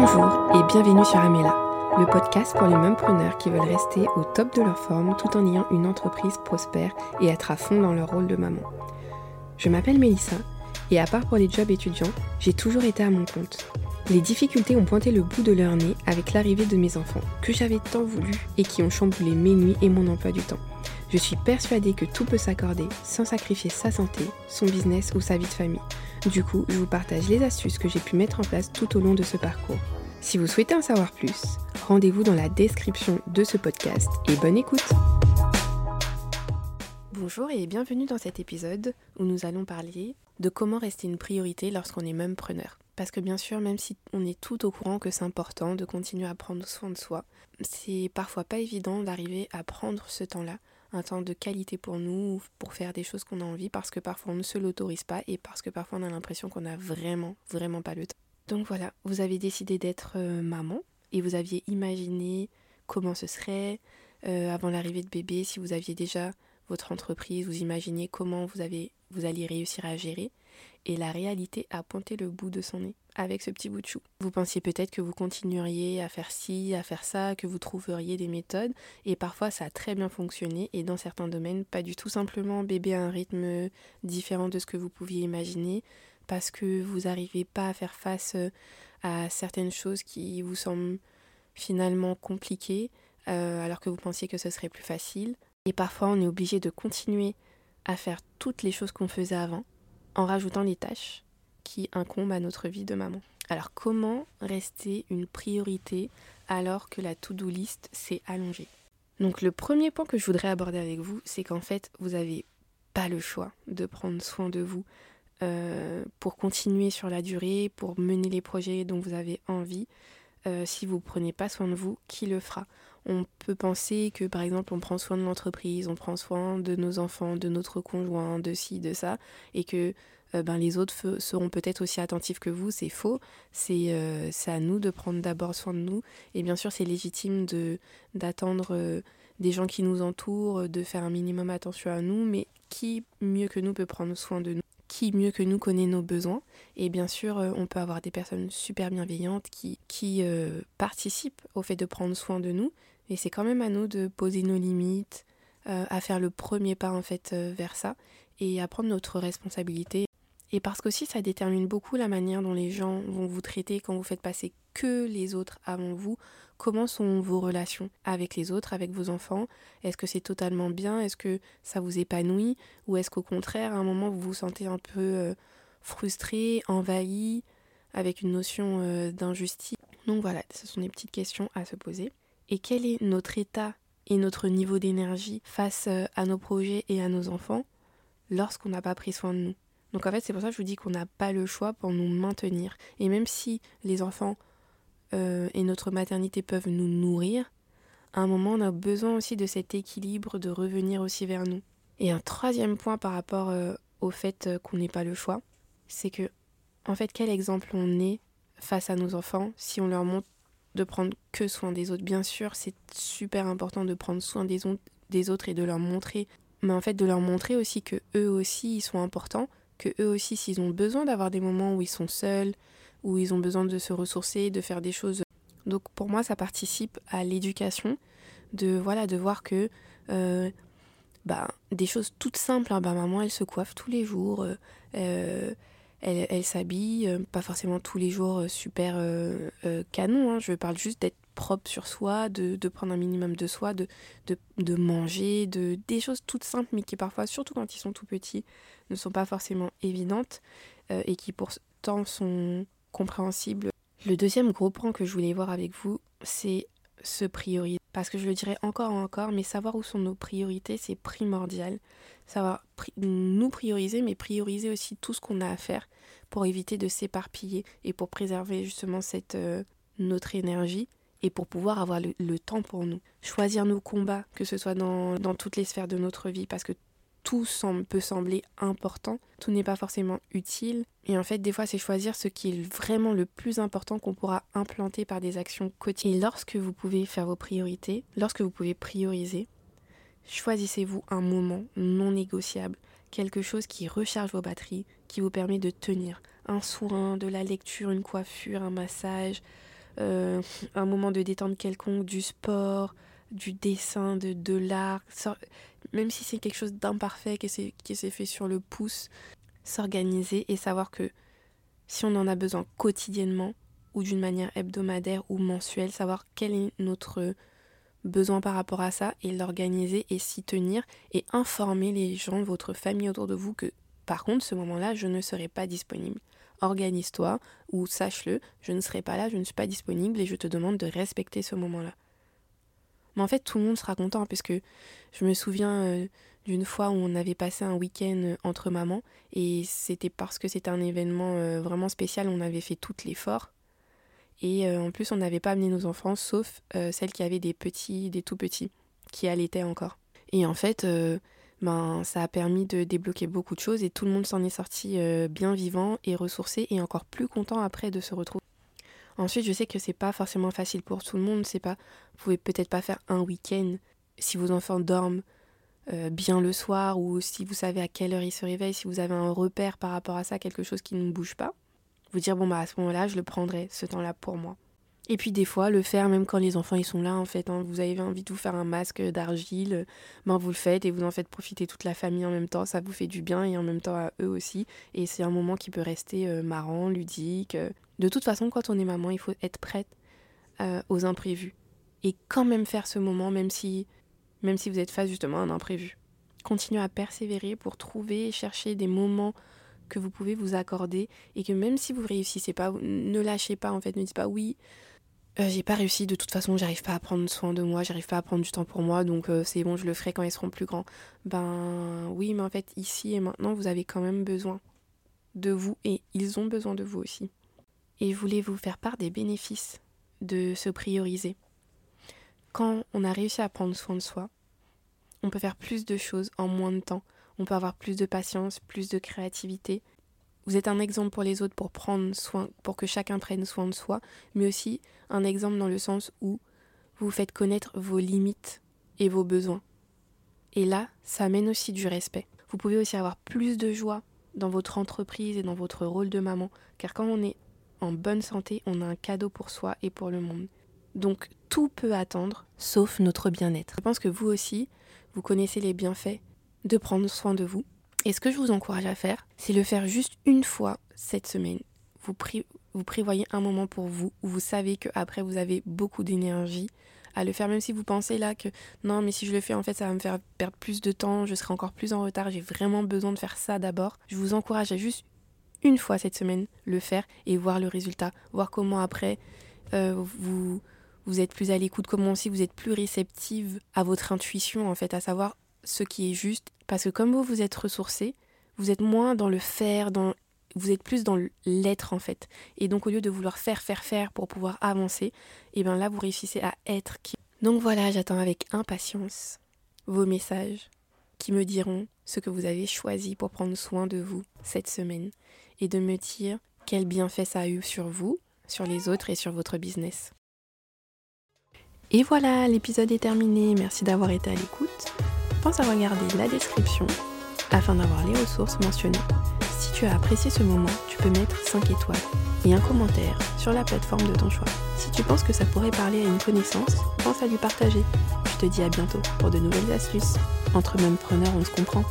Bonjour et bienvenue sur Amela, le podcast pour les preneurs qui veulent rester au top de leur forme tout en ayant une entreprise prospère et être à fond dans leur rôle de maman. Je m'appelle Mélissa et à part pour les jobs étudiants, j'ai toujours été à mon compte. Les difficultés ont pointé le bout de leur nez avec l'arrivée de mes enfants, que j'avais tant voulu et qui ont chamboulé mes nuits et mon emploi du temps. Je suis persuadée que tout peut s'accorder sans sacrifier sa santé, son business ou sa vie de famille. Du coup, je vous partage les astuces que j'ai pu mettre en place tout au long de ce parcours. Si vous souhaitez en savoir plus, rendez-vous dans la description de ce podcast et bonne écoute Bonjour et bienvenue dans cet épisode où nous allons parler de comment rester une priorité lorsqu'on est même preneur. Parce que bien sûr, même si on est tout au courant que c'est important de continuer à prendre soin de soi, c'est parfois pas évident d'arriver à prendre ce temps-là, un temps de qualité pour nous, pour faire des choses qu'on a envie, parce que parfois on ne se l'autorise pas et parce que parfois on a l'impression qu'on a vraiment, vraiment pas le temps. Donc voilà, vous avez décidé d'être euh, maman et vous aviez imaginé comment ce serait euh, avant l'arrivée de bébé, si vous aviez déjà votre entreprise, vous imaginez comment vous, avez, vous alliez réussir à gérer et la réalité a pointé le bout de son nez avec ce petit bout de chou. Vous pensiez peut-être que vous continueriez à faire ci, à faire ça, que vous trouveriez des méthodes, et parfois ça a très bien fonctionné, et dans certains domaines, pas du tout. Simplement bébé à un rythme différent de ce que vous pouviez imaginer, parce que vous n'arrivez pas à faire face euh, à certaines choses qui vous semblent finalement compliquées, euh, alors que vous pensiez que ce serait plus facile. Et parfois on est obligé de continuer à faire toutes les choses qu'on faisait avant, en rajoutant les tâches qui incombent à notre vie de maman. Alors comment rester une priorité alors que la to-do list s'est allongée? Donc le premier point que je voudrais aborder avec vous, c'est qu'en fait, vous n'avez pas le choix de prendre soin de vous euh, pour continuer sur la durée, pour mener les projets dont vous avez envie. Euh, si vous ne prenez pas soin de vous, qui le fera? On peut penser que par exemple on prend soin de l'entreprise, on prend soin de nos enfants, de notre conjoint, de ci, de ça, et que euh, ben, les autres seront peut-être aussi attentifs que vous, c'est faux. Euh, c'est à nous de prendre d'abord soin de nous. Et bien sûr, c'est légitime d'attendre des gens qui nous entourent, de faire un minimum attention à nous, mais qui mieux que nous peut prendre soin de nous? Qui mieux que nous connaît nos besoins? Et bien sûr, euh, on peut avoir des personnes super bienveillantes qui, qui euh, participent au fait de prendre soin de nous. Et c'est quand même à nous de poser nos limites, euh, à faire le premier pas en fait vers ça et à prendre notre responsabilité. Et parce qu'aussi ça détermine beaucoup la manière dont les gens vont vous traiter quand vous faites passer que les autres avant vous. Comment sont vos relations avec les autres, avec vos enfants? Est-ce que c'est totalement bien? Est-ce que ça vous épanouit? Ou est-ce qu'au contraire, à un moment, vous vous sentez un peu euh, frustré, envahi, avec une notion euh, d'injustice? Donc voilà, ce sont des petites questions à se poser. Et quel est notre état et notre niveau d'énergie face euh, à nos projets et à nos enfants lorsqu'on n'a pas pris soin de nous? Donc en fait, c'est pour ça que je vous dis qu'on n'a pas le choix pour nous maintenir. Et même si les enfants euh, et notre maternité peuvent nous nourrir, à un moment on a besoin aussi de cet équilibre, de revenir aussi vers nous. Et un troisième point par rapport euh, au fait euh, qu'on n'ait pas le choix, c'est que, en fait, quel exemple on est face à nos enfants si on leur montre de prendre que soin des autres? Bien sûr, c'est super important de prendre soin des, des autres et de leur montrer, mais en fait de leur montrer aussi que eux aussi ils sont importants, que eux aussi s'ils ont besoin d'avoir des moments où ils sont seuls, où ils ont besoin de se ressourcer, de faire des choses. Donc pour moi, ça participe à l'éducation, de voilà, de voir que euh, bah, des choses toutes simples. Hein, bah, maman, elle se coiffe tous les jours, euh, euh, elle, elle s'habille, pas forcément tous les jours super canon. Hein, je parle juste d'être propre sur soi, de, de, prendre un minimum de soi, de, de, de, manger, de, des choses toutes simples, mais qui parfois, surtout quand ils sont tout petits, ne sont pas forcément évidentes et qui pourtant sont compréhensible. Le deuxième gros point que je voulais voir avec vous, c'est se prioriser. Parce que je le dirais encore et encore, mais savoir où sont nos priorités, c'est primordial. Savoir nous prioriser, mais prioriser aussi tout ce qu'on a à faire pour éviter de s'éparpiller et pour préserver justement cette, euh, notre énergie et pour pouvoir avoir le, temps pour nous. Choisir nos combats, que ce soit dans, dans toutes les sphères de notre vie, parce que tout semble, peut sembler important, tout n'est pas forcément utile. Et en fait, des fois, c'est choisir ce qui est vraiment le plus important qu'on pourra implanter par des actions quotidiennes. Et lorsque vous pouvez faire vos priorités, lorsque vous pouvez prioriser, choisissez-vous un moment non négociable, quelque chose qui recharge vos batteries, qui vous permet de tenir. Un soin, de la lecture, une coiffure, un massage, euh, un moment de détente quelconque, du sport, du dessin, de, de l'art, même si c'est quelque chose d'imparfait qui s'est fait sur le pouce, s'organiser et savoir que si on en a besoin quotidiennement ou d'une manière hebdomadaire ou mensuelle, savoir quel est notre besoin par rapport à ça et l'organiser et s'y tenir et informer les gens, votre famille autour de vous que par contre ce moment-là je ne serai pas disponible. Organise-toi ou sache-le, je ne serai pas là, je ne suis pas disponible et je te demande de respecter ce moment-là. Mais en fait tout le monde sera content puisque je me souviens euh, d'une fois où on avait passé un week-end euh, entre mamans et c'était parce que c'était un événement euh, vraiment spécial, on avait fait tout l'effort. Et en plus, on n'avait pas amené nos enfants, sauf celles qui avaient des petits, des tout petits, qui allaitaient encore. Et en fait, ben, ça a permis de débloquer beaucoup de choses et tout le monde s'en est sorti bien vivant et ressourcé et encore plus content après de se retrouver. Ensuite, je sais que c'est pas forcément facile pour tout le monde. C'est pas, vous pouvez peut-être pas faire un week-end si vos enfants dorment euh, bien le soir ou si vous savez à quelle heure il se réveille, si vous avez un repère par rapport à ça, quelque chose qui ne bouge pas, vous dire bon bah à ce moment-là, je le prendrai ce temps-là pour moi. Et puis des fois, le faire même quand les enfants ils sont là en fait, hein, vous avez envie de vous faire un masque d'argile, ben vous le faites et vous en faites profiter toute la famille en même temps, ça vous fait du bien et en même temps à eux aussi. Et c'est un moment qui peut rester euh, marrant, ludique. De toute façon, quand on est maman, il faut être prête euh, aux imprévus. Et quand même faire ce moment, même si même si vous êtes face justement à un imprévu. Continuez à persévérer pour trouver et chercher des moments que vous pouvez vous accorder et que même si vous réussissez pas, ne lâchez pas en fait, ne dites pas oui, euh, j'ai pas réussi, de toute façon j'arrive pas à prendre soin de moi, j'arrive pas à prendre du temps pour moi, donc euh, c'est bon, je le ferai quand ils seront plus grands. Ben oui, mais en fait ici et maintenant vous avez quand même besoin de vous et ils ont besoin de vous aussi. Et voulez-vous faire part des bénéfices de se prioriser? Quand on a réussi à prendre soin de soi, on peut faire plus de choses en moins de temps. On peut avoir plus de patience, plus de créativité. Vous êtes un exemple pour les autres pour prendre soin, pour que chacun prenne soin de soi, mais aussi un exemple dans le sens où vous faites connaître vos limites et vos besoins. Et là, ça amène aussi du respect. Vous pouvez aussi avoir plus de joie dans votre entreprise et dans votre rôle de maman, car quand on est en bonne santé, on a un cadeau pour soi et pour le monde. Donc tout peut attendre, sauf notre bien-être. Je pense que vous aussi, vous connaissez les bienfaits de prendre soin de vous. Et ce que je vous encourage à faire, c'est le faire juste une fois cette semaine. Vous, prévoyez un moment pour vous où vous savez qu'après vous avez beaucoup d'énergie à le faire, même si vous pensez là que non, mais si je le fais, en fait, ça va me faire perdre plus de temps, je serai encore plus en retard, j'ai vraiment besoin de faire ça d'abord. Je vous encourage à juste une fois cette semaine le faire et voir le résultat, voir comment après euh, vous vous êtes plus à l'écoute, comment aussi vous êtes plus réceptive à votre intuition, en fait, à savoir ce qui est juste. Parce que comme vous vous êtes ressourcé, vous êtes moins dans le faire, dans vous êtes plus dans l'être en fait. Et donc au lieu de vouloir faire, faire, faire pour pouvoir avancer, et eh bien là vous réussissez à être qui. Donc voilà, j'attends avec impatience vos messages qui me diront ce que vous avez choisi pour prendre soin de vous cette semaine et de me dire quel bienfait ça a eu sur vous, sur les autres et sur votre business. Et voilà, l'épisode est terminé. Merci d'avoir été à l'écoute. Pense à regarder la description afin d'avoir les ressources mentionnées. Si tu as apprécié ce moment, tu peux mettre 5 étoiles et un commentaire sur la plateforme de ton choix. Si tu penses que ça pourrait parler à une connaissance, pense à lui partager. Je te dis à bientôt pour de nouvelles astuces. Entre mêmes preneurs, on se comprend.